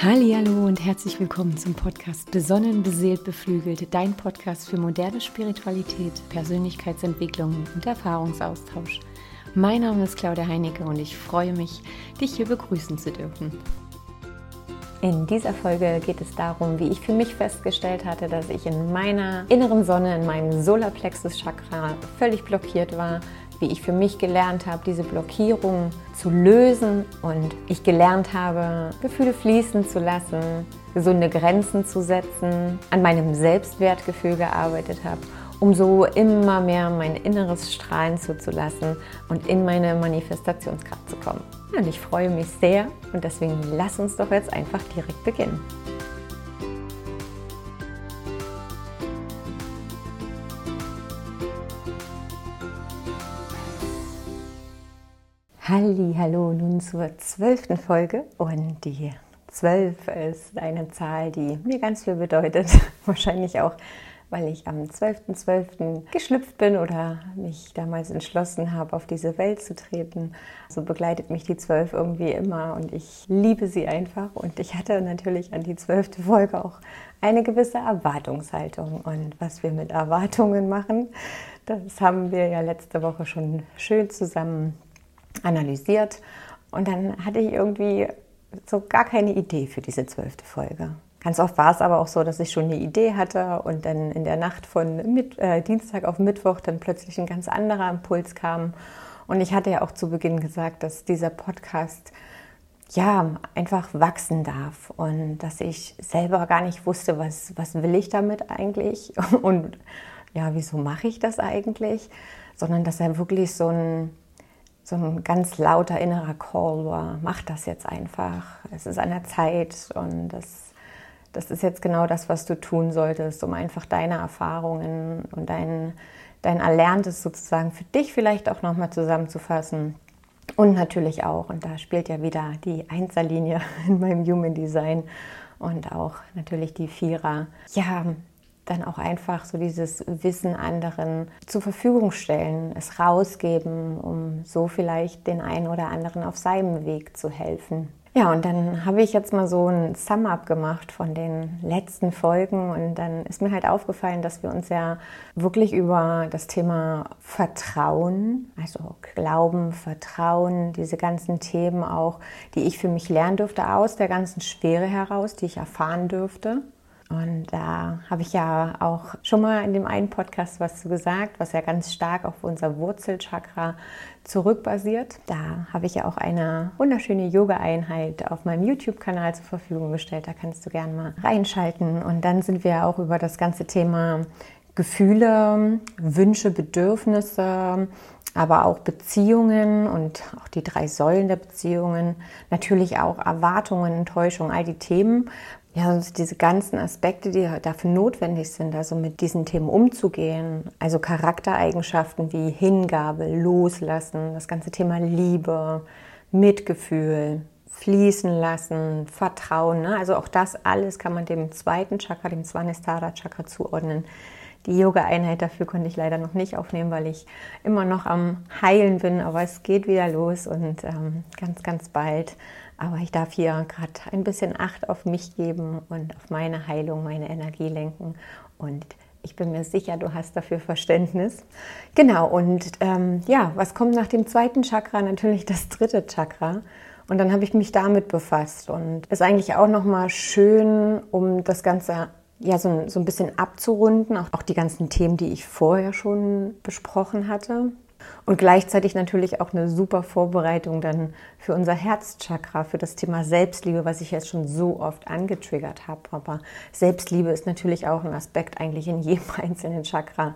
Hallo und herzlich willkommen zum Podcast Besonnen, beseelt, beflügelt, dein Podcast für moderne Spiritualität, Persönlichkeitsentwicklung und Erfahrungsaustausch. Mein Name ist Claudia Heinecke und ich freue mich, dich hier begrüßen zu dürfen. In dieser Folge geht es darum, wie ich für mich festgestellt hatte, dass ich in meiner inneren Sonne, in meinem Solarplexus Chakra völlig blockiert war, wie ich für mich gelernt habe, diese Blockierung zu lösen und ich gelernt habe, Gefühle fließen zu lassen, gesunde Grenzen zu setzen, an meinem Selbstwertgefühl gearbeitet habe, um so immer mehr mein Inneres strahlen zuzulassen und in meine Manifestationskraft zu kommen. Und ich freue mich sehr und deswegen lass uns doch jetzt einfach direkt beginnen. Halli, hallo, nun zur zwölften Folge und die zwölf ist eine Zahl, die mir ganz viel bedeutet. Wahrscheinlich auch, weil ich am 12.12. .12. geschlüpft bin oder mich damals entschlossen habe, auf diese Welt zu treten. So begleitet mich die zwölf irgendwie immer und ich liebe sie einfach. Und ich hatte natürlich an die zwölfte Folge auch eine gewisse Erwartungshaltung. Und was wir mit Erwartungen machen, das haben wir ja letzte Woche schon schön zusammen analysiert und dann hatte ich irgendwie so gar keine Idee für diese zwölfte Folge. Ganz oft war es aber auch so, dass ich schon eine Idee hatte und dann in der Nacht von Mit äh, Dienstag auf Mittwoch dann plötzlich ein ganz anderer Impuls kam. Und ich hatte ja auch zu Beginn gesagt, dass dieser Podcast ja einfach wachsen darf und dass ich selber gar nicht wusste, was, was will ich damit eigentlich und ja, wieso mache ich das eigentlich, sondern dass er wirklich so ein so ein ganz lauter innerer Call war, mach das jetzt einfach. Es ist an der Zeit und das, das ist jetzt genau das, was du tun solltest, um einfach deine Erfahrungen und dein, dein Erlerntes sozusagen für dich vielleicht auch nochmal zusammenzufassen. Und natürlich auch, und da spielt ja wieder die Einserlinie in meinem Human Design und auch natürlich die Vierer. Ja, dann auch einfach so dieses Wissen anderen zur Verfügung stellen, es rausgeben, um so vielleicht den einen oder anderen auf seinem Weg zu helfen. Ja, und dann habe ich jetzt mal so ein Sum-up gemacht von den letzten Folgen und dann ist mir halt aufgefallen, dass wir uns ja wirklich über das Thema Vertrauen, also Glauben, Vertrauen, diese ganzen Themen auch, die ich für mich lernen durfte aus der ganzen Schwere heraus, die ich erfahren dürfte, und da habe ich ja auch schon mal in dem einen Podcast was zu gesagt, was ja ganz stark auf unser Wurzelchakra zurückbasiert. Da habe ich ja auch eine wunderschöne Yoga-Einheit auf meinem YouTube-Kanal zur Verfügung gestellt. Da kannst du gerne mal reinschalten. Und dann sind wir auch über das ganze Thema Gefühle, Wünsche, Bedürfnisse, aber auch Beziehungen und auch die drei Säulen der Beziehungen, natürlich auch Erwartungen, Enttäuschungen, all die Themen, ja, also diese ganzen Aspekte, die dafür notwendig sind, also mit diesen Themen umzugehen, also Charaktereigenschaften wie Hingabe, Loslassen, das ganze Thema Liebe, Mitgefühl, fließen lassen, Vertrauen, ne? also auch das alles kann man dem zweiten Chakra, dem Svanestara Chakra zuordnen. Die Yoga-Einheit dafür konnte ich leider noch nicht aufnehmen, weil ich immer noch am Heilen bin, aber es geht wieder los und ähm, ganz, ganz bald aber ich darf hier gerade ein bisschen Acht auf mich geben und auf meine Heilung, meine Energie lenken. Und ich bin mir sicher, du hast dafür Verständnis. Genau, und ähm, ja, was kommt nach dem zweiten Chakra? Natürlich das dritte Chakra. Und dann habe ich mich damit befasst und ist eigentlich auch nochmal schön, um das Ganze ja so, so ein bisschen abzurunden, auch, auch die ganzen Themen, die ich vorher schon besprochen hatte. Und gleichzeitig natürlich auch eine super Vorbereitung dann für unser Herzchakra, für das Thema Selbstliebe, was ich jetzt schon so oft angetriggert habe. Aber Selbstliebe ist natürlich auch ein Aspekt eigentlich in jedem einzelnen Chakra,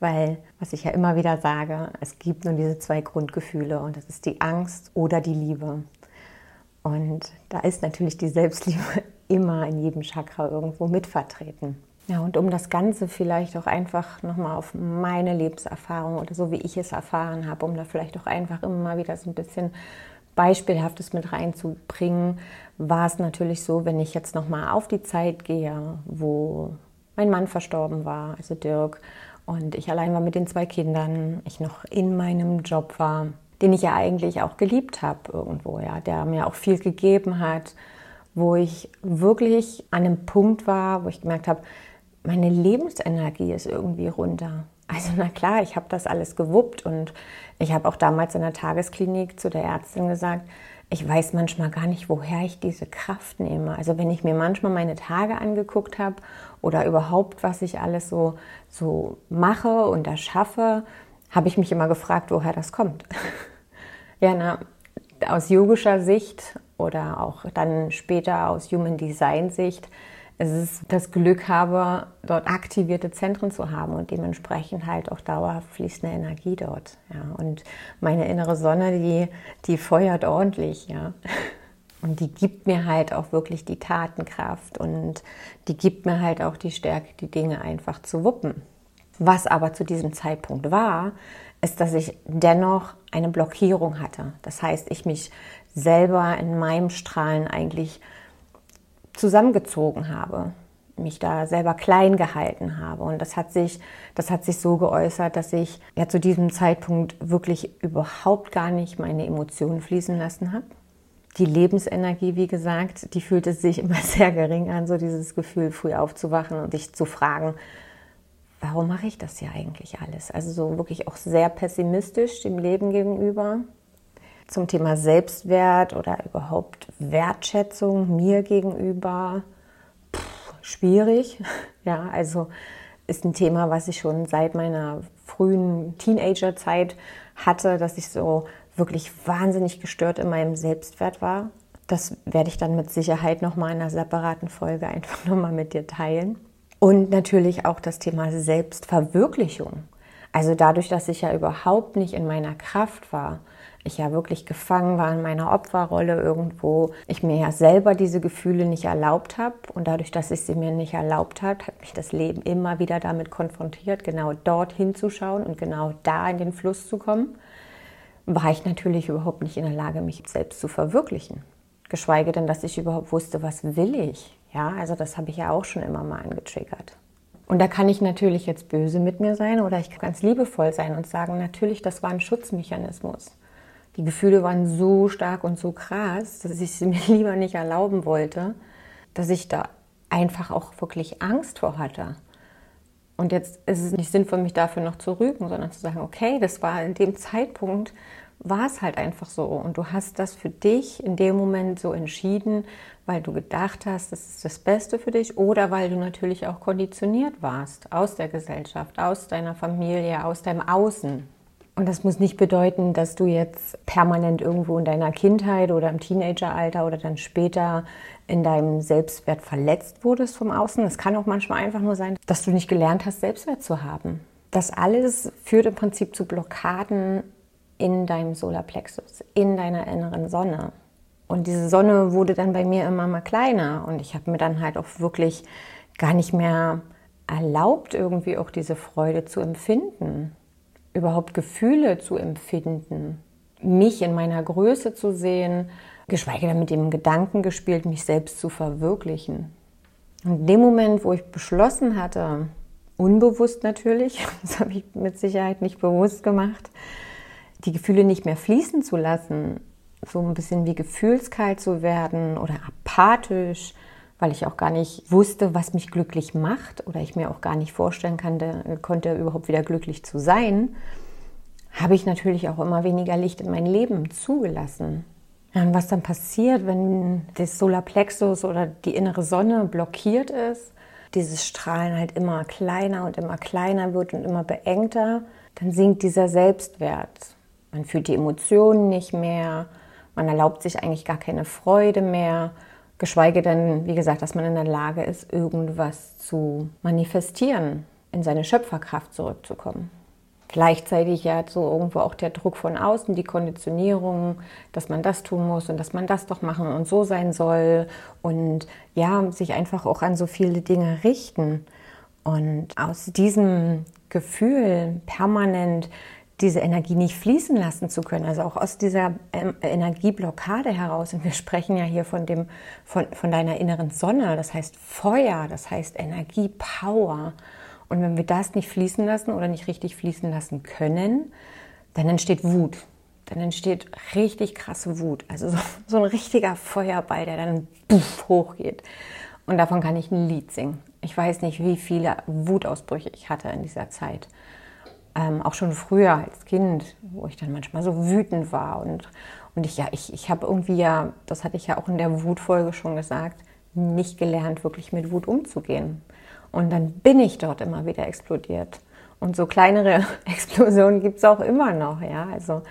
weil, was ich ja immer wieder sage, es gibt nur diese zwei Grundgefühle und das ist die Angst oder die Liebe. Und da ist natürlich die Selbstliebe immer in jedem Chakra irgendwo mitvertreten. Ja, und um das Ganze vielleicht auch einfach nochmal auf meine Lebenserfahrung oder so, wie ich es erfahren habe, um da vielleicht auch einfach immer mal wieder so ein bisschen Beispielhaftes mit reinzubringen, war es natürlich so, wenn ich jetzt nochmal auf die Zeit gehe, wo mein Mann verstorben war, also Dirk, und ich allein war mit den zwei Kindern, ich noch in meinem Job war, den ich ja eigentlich auch geliebt habe irgendwo, ja, der mir auch viel gegeben hat wo ich wirklich an einem Punkt war, wo ich gemerkt habe, meine Lebensenergie ist irgendwie runter. Also na klar, ich habe das alles gewuppt und ich habe auch damals in der Tagesklinik zu der Ärztin gesagt, ich weiß manchmal gar nicht, woher ich diese Kraft nehme. Also wenn ich mir manchmal meine Tage angeguckt habe oder überhaupt, was ich alles so, so mache und erschaffe, habe ich mich immer gefragt, woher das kommt. ja, na, aus yogischer Sicht oder auch dann später aus Human Design Sicht es ist das Glück habe, dort aktivierte Zentren zu haben und dementsprechend halt auch dauerhaft fließende Energie dort. Ja. Und meine innere Sonne, die, die feuert ordentlich, ja. Und die gibt mir halt auch wirklich die Tatenkraft und die gibt mir halt auch die Stärke, die Dinge einfach zu wuppen. Was aber zu diesem Zeitpunkt war, ist, dass ich dennoch eine Blockierung hatte. Das heißt, ich mich selber in meinem Strahlen eigentlich zusammengezogen habe, mich da selber klein gehalten habe. Und das hat sich, das hat sich so geäußert, dass ich ja zu diesem Zeitpunkt wirklich überhaupt gar nicht meine Emotionen fließen lassen habe. Die Lebensenergie, wie gesagt, die fühlte sich immer sehr gering an, so dieses Gefühl, früh aufzuwachen und dich zu fragen, warum mache ich das hier eigentlich alles? Also so wirklich auch sehr pessimistisch dem Leben gegenüber zum Thema Selbstwert oder überhaupt Wertschätzung mir gegenüber pff, schwierig. Ja, also ist ein Thema, was ich schon seit meiner frühen Teenagerzeit hatte, dass ich so wirklich wahnsinnig gestört in meinem Selbstwert war. Das werde ich dann mit Sicherheit nochmal in einer separaten Folge einfach nochmal mit dir teilen. Und natürlich auch das Thema Selbstverwirklichung. Also dadurch, dass ich ja überhaupt nicht in meiner Kraft war, ich ja wirklich gefangen war in meiner Opferrolle irgendwo, ich mir ja selber diese Gefühle nicht erlaubt habe und dadurch, dass ich sie mir nicht erlaubt habe, hat mich das Leben immer wieder damit konfrontiert, genau dort hinzuschauen und genau da in den Fluss zu kommen, war ich natürlich überhaupt nicht in der Lage, mich selbst zu verwirklichen. Geschweige denn, dass ich überhaupt wusste, was will ich. Ja, also das habe ich ja auch schon immer mal angetriggert. Und da kann ich natürlich jetzt böse mit mir sein oder ich kann ganz liebevoll sein und sagen, natürlich, das war ein Schutzmechanismus die Gefühle waren so stark und so krass, dass ich sie mir lieber nicht erlauben wollte, dass ich da einfach auch wirklich Angst vor hatte. Und jetzt ist es nicht sinnvoll, mich dafür noch zu rügen, sondern zu sagen, okay, das war in dem Zeitpunkt, war es halt einfach so. Und du hast das für dich in dem Moment so entschieden, weil du gedacht hast, das ist das Beste für dich oder weil du natürlich auch konditioniert warst aus der Gesellschaft, aus deiner Familie, aus deinem Außen. Und das muss nicht bedeuten, dass du jetzt permanent irgendwo in deiner Kindheit oder im Teenageralter oder dann später in deinem Selbstwert verletzt wurdest vom Außen. Es kann auch manchmal einfach nur sein, dass du nicht gelernt hast, Selbstwert zu haben. Das alles führt im Prinzip zu Blockaden in deinem Solarplexus, in deiner inneren Sonne. Und diese Sonne wurde dann bei mir immer mal kleiner und ich habe mir dann halt auch wirklich gar nicht mehr erlaubt, irgendwie auch diese Freude zu empfinden überhaupt Gefühle zu empfinden, mich in meiner Größe zu sehen, geschweige denn mit dem Gedanken gespielt, mich selbst zu verwirklichen. Und in dem Moment, wo ich beschlossen hatte, unbewusst natürlich, das habe ich mit Sicherheit nicht bewusst gemacht, die Gefühle nicht mehr fließen zu lassen, so ein bisschen wie gefühlskalt zu werden oder apathisch, weil ich auch gar nicht wusste, was mich glücklich macht oder ich mir auch gar nicht vorstellen kann, konnte, überhaupt wieder glücklich zu sein, habe ich natürlich auch immer weniger Licht in mein Leben zugelassen. und was dann passiert, wenn das Solarplexus oder die innere Sonne blockiert ist, dieses Strahlen halt immer kleiner und immer kleiner wird und immer beengter, dann sinkt dieser Selbstwert. Man fühlt die Emotionen nicht mehr, man erlaubt sich eigentlich gar keine Freude mehr Geschweige denn, wie gesagt, dass man in der Lage ist, irgendwas zu manifestieren, in seine Schöpferkraft zurückzukommen. Gleichzeitig ja so irgendwo auch der Druck von außen, die Konditionierung, dass man das tun muss und dass man das doch machen und so sein soll und ja, sich einfach auch an so viele Dinge richten. Und aus diesem Gefühl permanent diese Energie nicht fließen lassen zu können, also auch aus dieser ähm, Energieblockade heraus. Und wir sprechen ja hier von, dem, von, von deiner inneren Sonne, das heißt Feuer, das heißt Energie, Power. Und wenn wir das nicht fließen lassen oder nicht richtig fließen lassen können, dann entsteht Wut. dann entsteht richtig krasse Wut. Also so, so ein richtiger Feuerball, der dann puff, hochgeht. Und davon kann ich ein Lied singen. Ich weiß nicht, wie viele Wutausbrüche ich hatte in dieser Zeit. Ähm, auch schon früher als Kind, wo ich dann manchmal so wütend war. Und, und ich, ja, ich, ich habe irgendwie ja, das hatte ich ja auch in der Wutfolge schon gesagt, nicht gelernt, wirklich mit Wut umzugehen. Und dann bin ich dort immer wieder explodiert. Und so kleinere Explosionen gibt es auch immer noch, ja. Also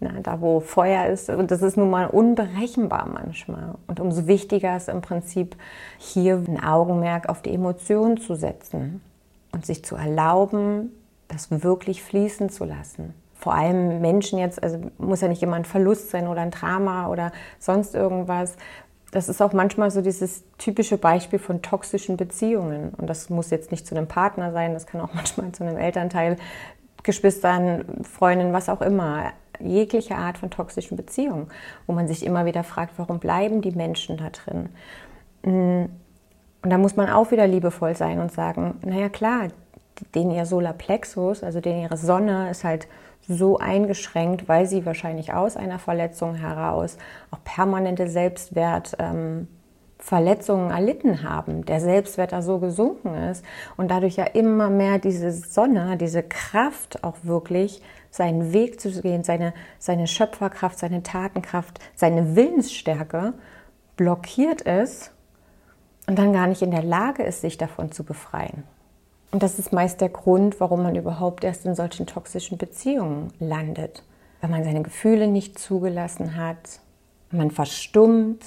na, da, wo Feuer ist, und das ist nun mal unberechenbar manchmal. Und umso wichtiger ist im Prinzip, hier ein Augenmerk auf die Emotionen zu setzen und sich zu erlauben, das wirklich fließen zu lassen. Vor allem Menschen jetzt, also muss ja nicht immer ein Verlust sein oder ein Drama oder sonst irgendwas, das ist auch manchmal so dieses typische Beispiel von toxischen Beziehungen. Und das muss jetzt nicht zu einem Partner sein, das kann auch manchmal zu einem Elternteil, Geschwistern, Freundinnen, was auch immer. Jegliche Art von toxischen Beziehungen, wo man sich immer wieder fragt, warum bleiben die Menschen da drin? Und da muss man auch wieder liebevoll sein und sagen, naja klar, den ihr Solarplexus, also den ihre Sonne, ist halt so eingeschränkt, weil sie wahrscheinlich aus einer Verletzung heraus auch permanente Selbstwertverletzungen ähm, erlitten haben, der Selbstwert da so gesunken ist und dadurch ja immer mehr diese Sonne, diese Kraft auch wirklich seinen Weg zu gehen, seine, seine Schöpferkraft, seine Tatenkraft, seine Willensstärke blockiert ist und dann gar nicht in der Lage ist, sich davon zu befreien. Und das ist meist der Grund, warum man überhaupt erst in solchen toxischen Beziehungen landet. Weil man seine Gefühle nicht zugelassen hat, man verstummt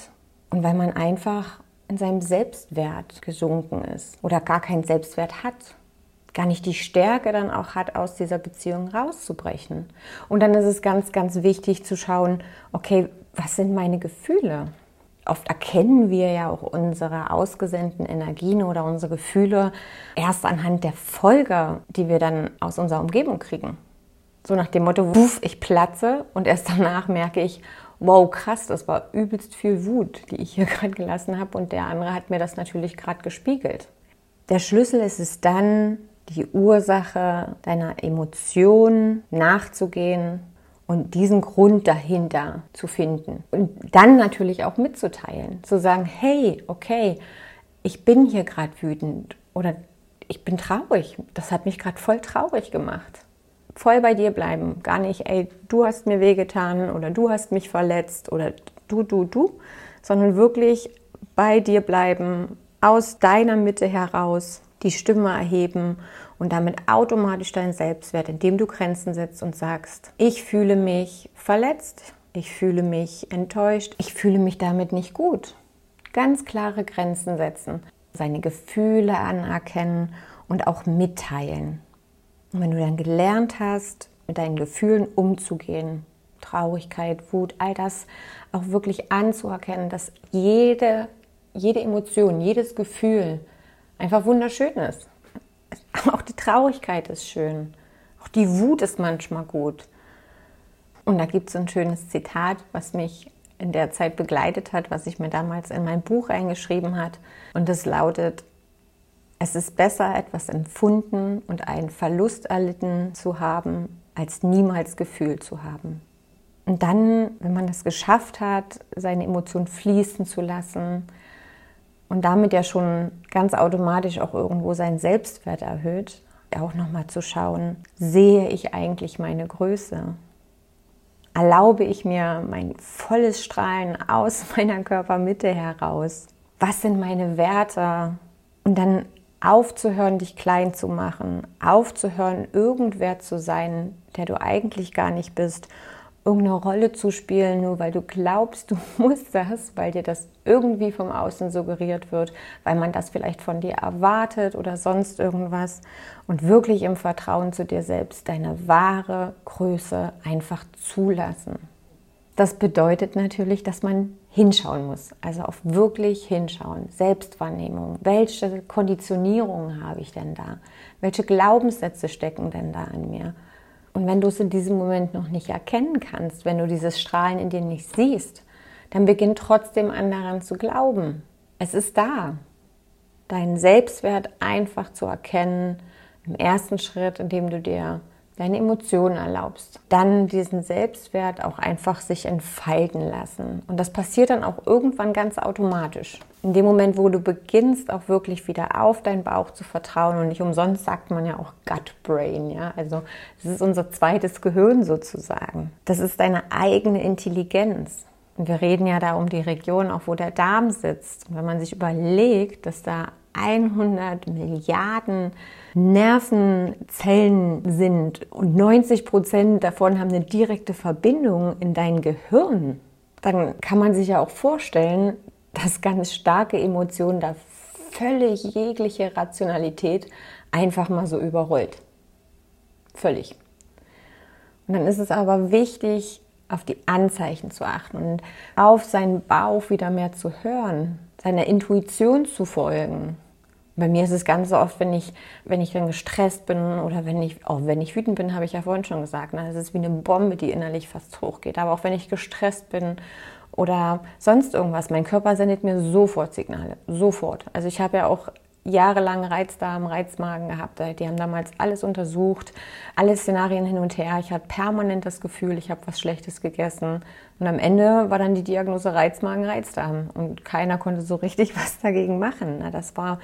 und weil man einfach in seinem Selbstwert gesunken ist oder gar keinen Selbstwert hat. Gar nicht die Stärke dann auch hat, aus dieser Beziehung rauszubrechen. Und dann ist es ganz, ganz wichtig zu schauen, okay, was sind meine Gefühle? Oft erkennen wir ja auch unsere ausgesendeten Energien oder unsere Gefühle erst anhand der Folge, die wir dann aus unserer Umgebung kriegen. So nach dem Motto, wuff, ich platze und erst danach merke ich, wow, krass, das war übelst viel Wut, die ich hier gerade gelassen habe und der andere hat mir das natürlich gerade gespiegelt. Der Schlüssel ist es dann, die Ursache deiner Emotionen nachzugehen und diesen Grund dahinter zu finden und dann natürlich auch mitzuteilen, zu sagen, hey, okay, ich bin hier gerade wütend oder ich bin traurig, das hat mich gerade voll traurig gemacht. Voll bei dir bleiben, gar nicht, ey, du hast mir wehgetan oder du hast mich verletzt oder du, du, du, sondern wirklich bei dir bleiben, aus deiner Mitte heraus die Stimme erheben und damit automatisch deinen Selbstwert, indem du Grenzen setzt und sagst, ich fühle mich verletzt, ich fühle mich enttäuscht, ich fühle mich damit nicht gut. Ganz klare Grenzen setzen, seine Gefühle anerkennen und auch mitteilen. Und wenn du dann gelernt hast, mit deinen Gefühlen umzugehen, Traurigkeit, Wut, all das auch wirklich anzuerkennen, dass jede, jede Emotion, jedes Gefühl einfach wunderschön ist. Auch die Traurigkeit ist schön. Auch die Wut ist manchmal gut. Und da gibt es ein schönes Zitat, was mich in der Zeit begleitet hat, was ich mir damals in mein Buch eingeschrieben hat. Und es lautet, es ist besser, etwas empfunden und einen Verlust erlitten zu haben, als niemals Gefühl zu haben. Und dann, wenn man es geschafft hat, seine Emotionen fließen zu lassen, und damit ja schon ganz automatisch auch irgendwo seinen Selbstwert erhöht, auch nochmal zu schauen, sehe ich eigentlich meine Größe? Erlaube ich mir mein volles Strahlen aus meiner Körpermitte heraus? Was sind meine Werte? Und dann aufzuhören, dich klein zu machen, aufzuhören, irgendwer zu sein, der du eigentlich gar nicht bist irgendeine Rolle zu spielen, nur weil du glaubst, du musst das, weil dir das irgendwie vom Außen suggeriert wird, weil man das vielleicht von dir erwartet oder sonst irgendwas. Und wirklich im Vertrauen zu dir selbst deine wahre Größe einfach zulassen. Das bedeutet natürlich, dass man hinschauen muss, also auf wirklich hinschauen, Selbstwahrnehmung. Welche Konditionierungen habe ich denn da? Welche Glaubenssätze stecken denn da an mir? Und wenn du es in diesem Moment noch nicht erkennen kannst, wenn du dieses Strahlen in dir nicht siehst, dann beginn trotzdem an daran zu glauben. Es ist da. Deinen Selbstwert einfach zu erkennen, im ersten Schritt, indem du dir deine Emotionen erlaubst, dann diesen Selbstwert auch einfach sich entfalten lassen. Und das passiert dann auch irgendwann ganz automatisch. In dem Moment, wo du beginnst, auch wirklich wieder auf deinen Bauch zu vertrauen und nicht umsonst sagt man ja auch Gut Brain, ja. Also, das ist unser zweites Gehirn sozusagen. Das ist deine eigene Intelligenz. Wir reden ja da um die Region, auch wo der Darm sitzt. Und wenn man sich überlegt, dass da 100 Milliarden Nervenzellen sind und 90 Prozent davon haben eine direkte Verbindung in dein Gehirn, dann kann man sich ja auch vorstellen, dass ganz starke Emotionen da völlig jegliche Rationalität einfach mal so überrollt. Völlig. Und dann ist es aber wichtig, auf die Anzeichen zu achten und auf seinen Bauch wieder mehr zu hören, seiner Intuition zu folgen. Bei mir ist es ganz so oft, wenn ich, wenn ich dann gestresst bin oder wenn ich, auch wenn ich wütend bin, habe ich ja vorhin schon gesagt, ne? es ist wie eine Bombe, die innerlich fast hochgeht. Aber auch wenn ich gestresst bin oder sonst irgendwas, mein Körper sendet mir sofort Signale, sofort. Also ich habe ja auch jahrelang Reizdarm, Reizmagen gehabt. Die haben damals alles untersucht, alle Szenarien hin und her. Ich hatte permanent das Gefühl, ich habe was Schlechtes gegessen. Und am Ende war dann die Diagnose Reizmagen, Reizdarm. Und keiner konnte so richtig was dagegen machen. Das war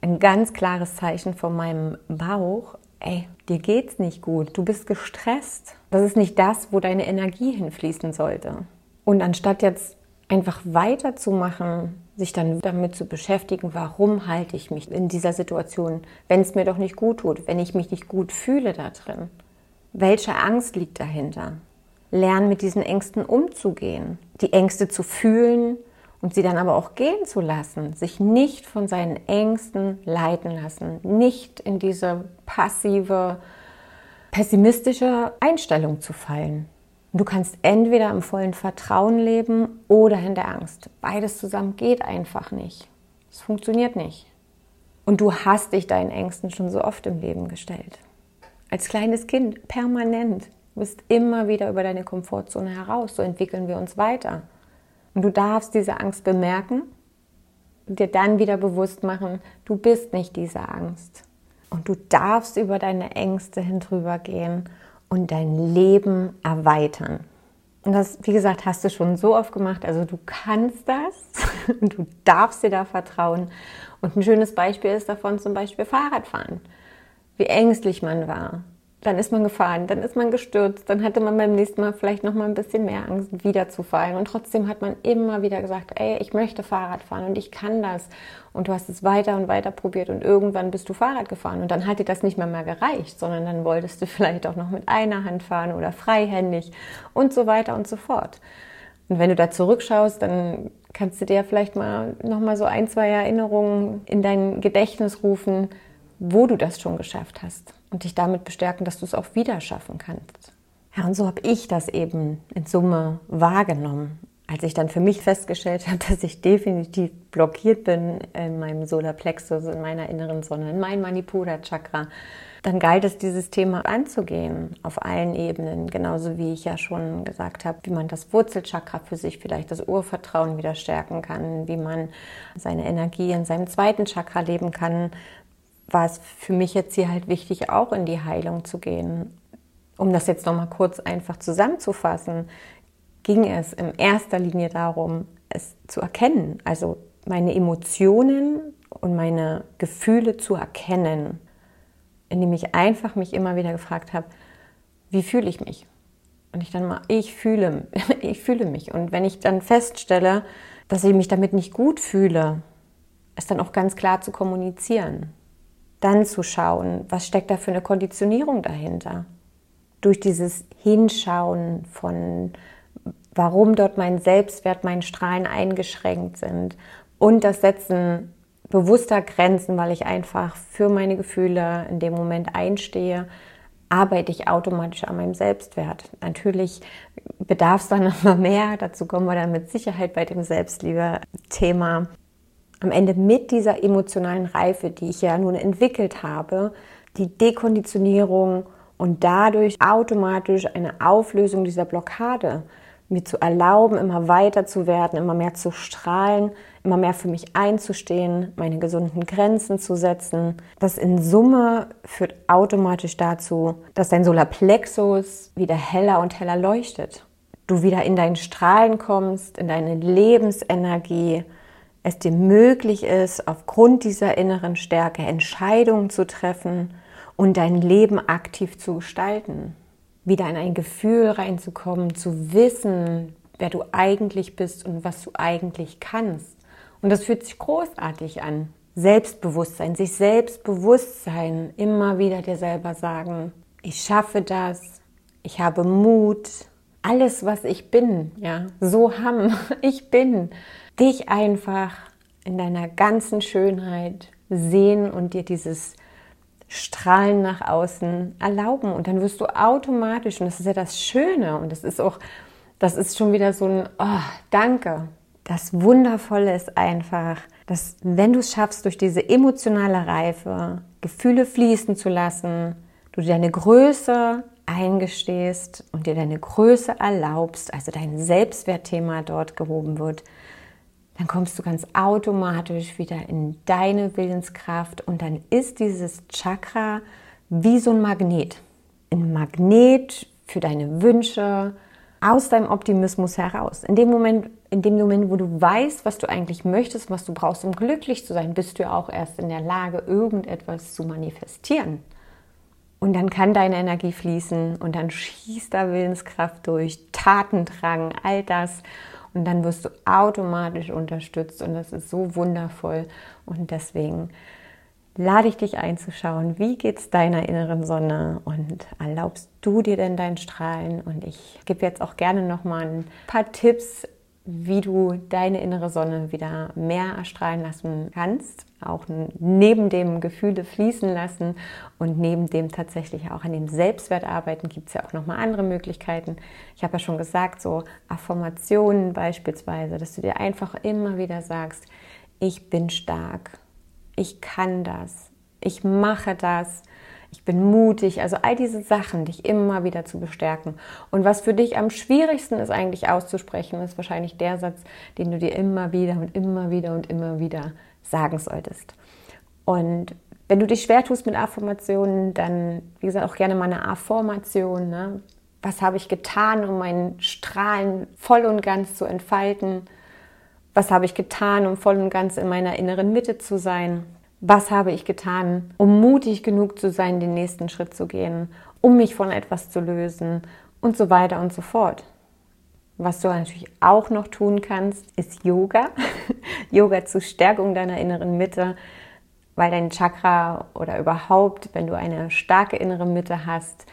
ein ganz klares Zeichen von meinem Bauch, ey, dir geht's nicht gut, du bist gestresst. Das ist nicht das, wo deine Energie hinfließen sollte. Und anstatt jetzt einfach weiterzumachen, sich dann damit zu beschäftigen, warum halte ich mich in dieser Situation, wenn es mir doch nicht gut tut, wenn ich mich nicht gut fühle da drin. Welche Angst liegt dahinter? Lernen mit diesen Ängsten umzugehen, die Ängste zu fühlen, und sie dann aber auch gehen zu lassen, sich nicht von seinen Ängsten leiten lassen, nicht in diese passive, pessimistische Einstellung zu fallen. Du kannst entweder im vollen Vertrauen leben oder in der Angst. Beides zusammen geht einfach nicht. Es funktioniert nicht. Und du hast dich deinen Ängsten schon so oft im Leben gestellt. Als kleines Kind permanent. Du bist immer wieder über deine Komfortzone heraus. So entwickeln wir uns weiter. Und du darfst diese Angst bemerken und dir dann wieder bewusst machen, du bist nicht diese Angst. Und du darfst über deine Ängste hin drüber gehen und dein Leben erweitern. Und das, wie gesagt, hast du schon so oft gemacht. Also du kannst das und du darfst dir da vertrauen. Und ein schönes Beispiel ist davon zum Beispiel Fahrradfahren. Wie ängstlich man war, dann ist man gefahren, dann ist man gestürzt, dann hatte man beim nächsten Mal vielleicht noch mal ein bisschen mehr Angst, wieder zu fallen. Und trotzdem hat man immer wieder gesagt, ey, ich möchte Fahrrad fahren und ich kann das. Und du hast es weiter und weiter probiert und irgendwann bist du Fahrrad gefahren. Und dann hat dir das nicht mehr, mehr gereicht, sondern dann wolltest du vielleicht auch noch mit einer Hand fahren oder freihändig und so weiter und so fort. Und wenn du da zurückschaust, dann kannst du dir vielleicht mal noch mal so ein, zwei Erinnerungen in dein Gedächtnis rufen, wo du das schon geschafft hast und dich damit bestärken, dass du es auch wieder schaffen kannst. Ja, und so habe ich das eben in Summe wahrgenommen, als ich dann für mich festgestellt habe, dass ich definitiv blockiert bin in meinem Solarplexus, in meiner inneren Sonne, in meinem Manipura-Chakra. Dann galt es, dieses Thema anzugehen auf allen Ebenen, genauso wie ich ja schon gesagt habe, wie man das Wurzelchakra für sich vielleicht das Urvertrauen wieder stärken kann, wie man seine Energie in seinem zweiten Chakra leben kann, war es für mich jetzt hier halt wichtig, auch in die Heilung zu gehen. Um das jetzt nochmal kurz einfach zusammenzufassen, ging es in erster Linie darum, es zu erkennen, also meine Emotionen und meine Gefühle zu erkennen, indem ich einfach mich immer wieder gefragt habe, wie fühle ich mich? Und ich dann mal, ich fühle, ich fühle mich. Und wenn ich dann feststelle, dass ich mich damit nicht gut fühle, es dann auch ganz klar zu kommunizieren dann zu schauen, was steckt da für eine Konditionierung dahinter. Durch dieses Hinschauen von, warum dort mein Selbstwert, mein Strahlen eingeschränkt sind und das Setzen bewusster Grenzen, weil ich einfach für meine Gefühle in dem Moment einstehe, arbeite ich automatisch an meinem Selbstwert. Natürlich bedarf es dann noch mehr, dazu kommen wir dann mit Sicherheit bei dem Selbstliebe-Thema am Ende mit dieser emotionalen Reife, die ich ja nun entwickelt habe, die Dekonditionierung und dadurch automatisch eine Auflösung dieser Blockade. mir zu erlauben, immer weiter zu werden, immer mehr zu strahlen, immer mehr für mich einzustehen, meine gesunden Grenzen zu setzen. Das in Summe führt automatisch dazu, dass dein Solarplexus wieder heller und heller leuchtet. Du wieder in dein Strahlen kommst, in deine Lebensenergie, es dir möglich ist, aufgrund dieser inneren Stärke Entscheidungen zu treffen und dein Leben aktiv zu gestalten wieder in ein Gefühl reinzukommen, zu wissen, wer du eigentlich bist und was du eigentlich kannst. Und das fühlt sich großartig an. Selbstbewusstsein, sich Selbstbewusstsein, immer wieder dir selber sagen, ich schaffe das, ich habe Mut, alles, was ich bin, ja, so haben, ich bin, dich einfach in deiner ganzen Schönheit sehen und dir dieses Strahlen nach außen erlauben. Und dann wirst du automatisch, und das ist ja das Schöne, und das ist auch, das ist schon wieder so ein, oh, danke. Das Wundervolle ist einfach, dass wenn du es schaffst, durch diese emotionale Reife Gefühle fließen zu lassen, du dir deine Größe eingestehst und dir deine Größe erlaubst, also dein Selbstwertthema dort gehoben wird, dann kommst du ganz automatisch wieder in deine Willenskraft und dann ist dieses Chakra wie so ein Magnet. Ein Magnet für deine Wünsche aus deinem Optimismus heraus. In dem Moment, in dem Moment, wo du weißt, was du eigentlich möchtest, was du brauchst, um glücklich zu sein, bist du ja auch erst in der Lage, irgendetwas zu manifestieren. Und dann kann deine Energie fließen und dann schießt da Willenskraft durch, Tatendrang, all das. Und dann wirst du automatisch unterstützt und das ist so wundervoll. Und deswegen lade ich dich einzuschauen, wie geht es deiner inneren Sonne und erlaubst du dir denn dein Strahlen? Und ich gebe jetzt auch gerne noch mal ein paar Tipps, wie du deine innere Sonne wieder mehr erstrahlen lassen kannst, auch neben dem Gefühle fließen lassen und neben dem tatsächlich auch an dem Selbstwert arbeiten, gibt es ja auch nochmal andere Möglichkeiten. Ich habe ja schon gesagt, so Affirmationen beispielsweise, dass du dir einfach immer wieder sagst, ich bin stark, ich kann das, ich mache das, ich bin mutig, also all diese Sachen, dich immer wieder zu bestärken. Und was für dich am schwierigsten ist eigentlich auszusprechen, ist wahrscheinlich der Satz, den du dir immer wieder und immer wieder und immer wieder sagen solltest. Und wenn du dich schwer tust mit Affirmationen, dann, wie gesagt, auch gerne mal eine Affirmation. Ne? Was habe ich getan, um meinen Strahlen voll und ganz zu entfalten? Was habe ich getan, um voll und ganz in meiner inneren Mitte zu sein? Was habe ich getan, um mutig genug zu sein, den nächsten Schritt zu gehen, um mich von etwas zu lösen und so weiter und so fort. Was du natürlich auch noch tun kannst, ist Yoga. Yoga zur Stärkung deiner inneren Mitte, weil dein Chakra oder überhaupt, wenn du eine starke innere Mitte hast,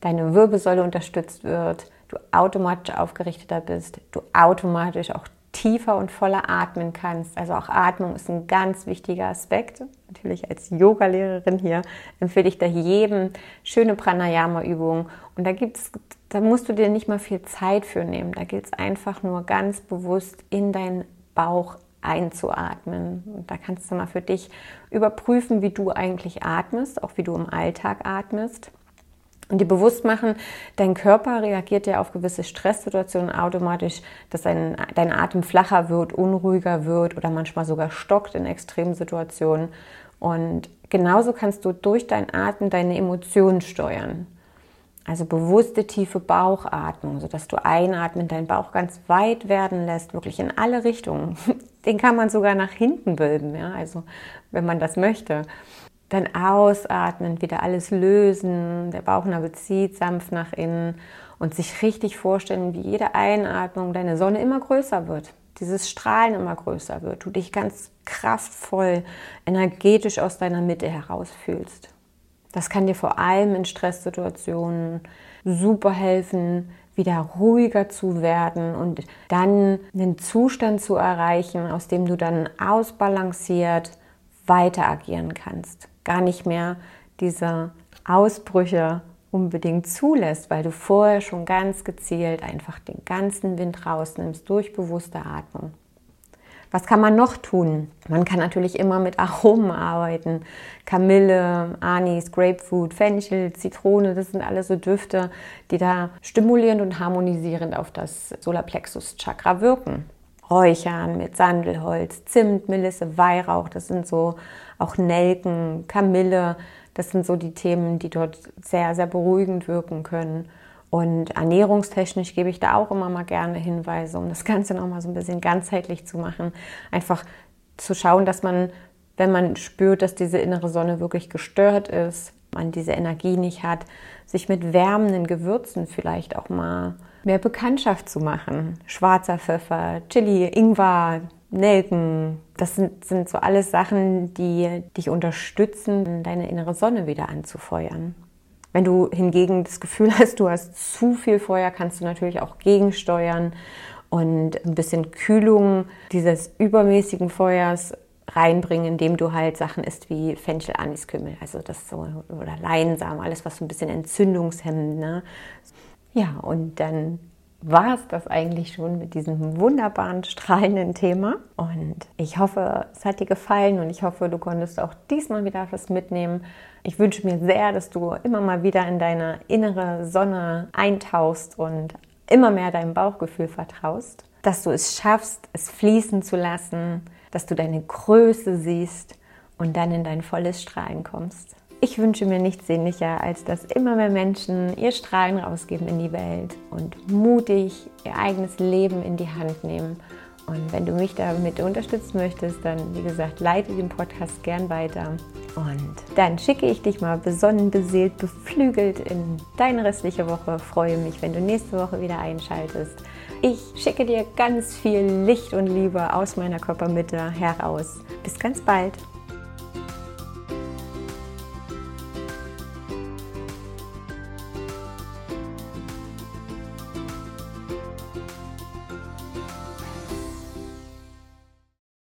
deine Wirbelsäule unterstützt wird, du automatisch aufgerichteter bist, du automatisch auch tiefer und voller atmen kannst. Also auch Atmung ist ein ganz wichtiger Aspekt. Natürlich als Yoga-Lehrerin hier empfehle ich da jedem schöne Pranayama-Übungen. Und da gibt's, da musst du dir nicht mal viel Zeit für nehmen. Da gilt es einfach nur ganz bewusst in deinen Bauch einzuatmen. Und da kannst du mal für dich überprüfen, wie du eigentlich atmest, auch wie du im Alltag atmest. Und dir bewusst machen, dein Körper reagiert ja auf gewisse Stresssituationen automatisch, dass dein, dein Atem flacher wird, unruhiger wird oder manchmal sogar stockt in extremen Situationen. Und genauso kannst du durch dein Atem deine Emotionen steuern. Also bewusste tiefe Bauchatmung, sodass du einatmen, deinen Bauch ganz weit werden lässt, wirklich in alle Richtungen. Den kann man sogar nach hinten bilden, ja, also wenn man das möchte. Dann ausatmen, wieder alles lösen, der Bauchnabel zieht sanft nach innen. Und sich richtig vorstellen, wie jede Einatmung deine Sonne immer größer wird, dieses Strahlen immer größer wird, du dich ganz kraftvoll, energetisch aus deiner Mitte heraus fühlst. Das kann dir vor allem in Stresssituationen super helfen, wieder ruhiger zu werden und dann einen Zustand zu erreichen, aus dem du dann ausbalanciert weiter agieren kannst gar nicht mehr diese Ausbrüche unbedingt zulässt, weil du vorher schon ganz gezielt einfach den ganzen Wind rausnimmst durch bewusste Atmung. Was kann man noch tun? Man kann natürlich immer mit Aromen arbeiten. Kamille, Anis, Grapefruit, Fenchel, Zitrone, das sind alles so Düfte, die da stimulierend und harmonisierend auf das Solarplexus-Chakra wirken. Räuchern mit Sandelholz, Zimt, Melisse, Weihrauch, das sind so auch Nelken, Kamille, das sind so die Themen, die dort sehr, sehr beruhigend wirken können. Und ernährungstechnisch gebe ich da auch immer mal gerne Hinweise, um das Ganze nochmal so ein bisschen ganzheitlich zu machen. Einfach zu schauen, dass man, wenn man spürt, dass diese innere Sonne wirklich gestört ist, man diese Energie nicht hat, sich mit wärmenden Gewürzen vielleicht auch mal mehr Bekanntschaft zu machen. Schwarzer Pfeffer, Chili, Ingwer, Nelken. Das sind, sind so alles Sachen, die dich unterstützen, deine innere Sonne wieder anzufeuern. Wenn du hingegen das Gefühl hast, du hast zu viel Feuer, kannst du natürlich auch gegensteuern und ein bisschen Kühlung dieses übermäßigen Feuers reinbringen, indem du halt Sachen isst wie Fenchel, Anis, Kümmel, also das so oder Leinsamen, alles was so ein bisschen entzündungshemmend. Ne? Ja, und dann war es das eigentlich schon mit diesem wunderbaren, strahlenden Thema. Und ich hoffe, es hat dir gefallen und ich hoffe, du konntest auch diesmal wieder was mitnehmen. Ich wünsche mir sehr, dass du immer mal wieder in deine innere Sonne eintauchst und immer mehr deinem Bauchgefühl vertraust. Dass du es schaffst, es fließen zu lassen, dass du deine Größe siehst und dann in dein volles Strahlen kommst. Ich wünsche mir nichts sehnlicher, als dass immer mehr Menschen ihr Strahlen rausgeben in die Welt und mutig ihr eigenes Leben in die Hand nehmen. Und wenn du mich damit unterstützen möchtest, dann, wie gesagt, leite den Podcast gern weiter. Und dann schicke ich dich mal besonnen, beseelt, beflügelt in deine restliche Woche. Freue mich, wenn du nächste Woche wieder einschaltest. Ich schicke dir ganz viel Licht und Liebe aus meiner Körpermitte heraus. Bis ganz bald.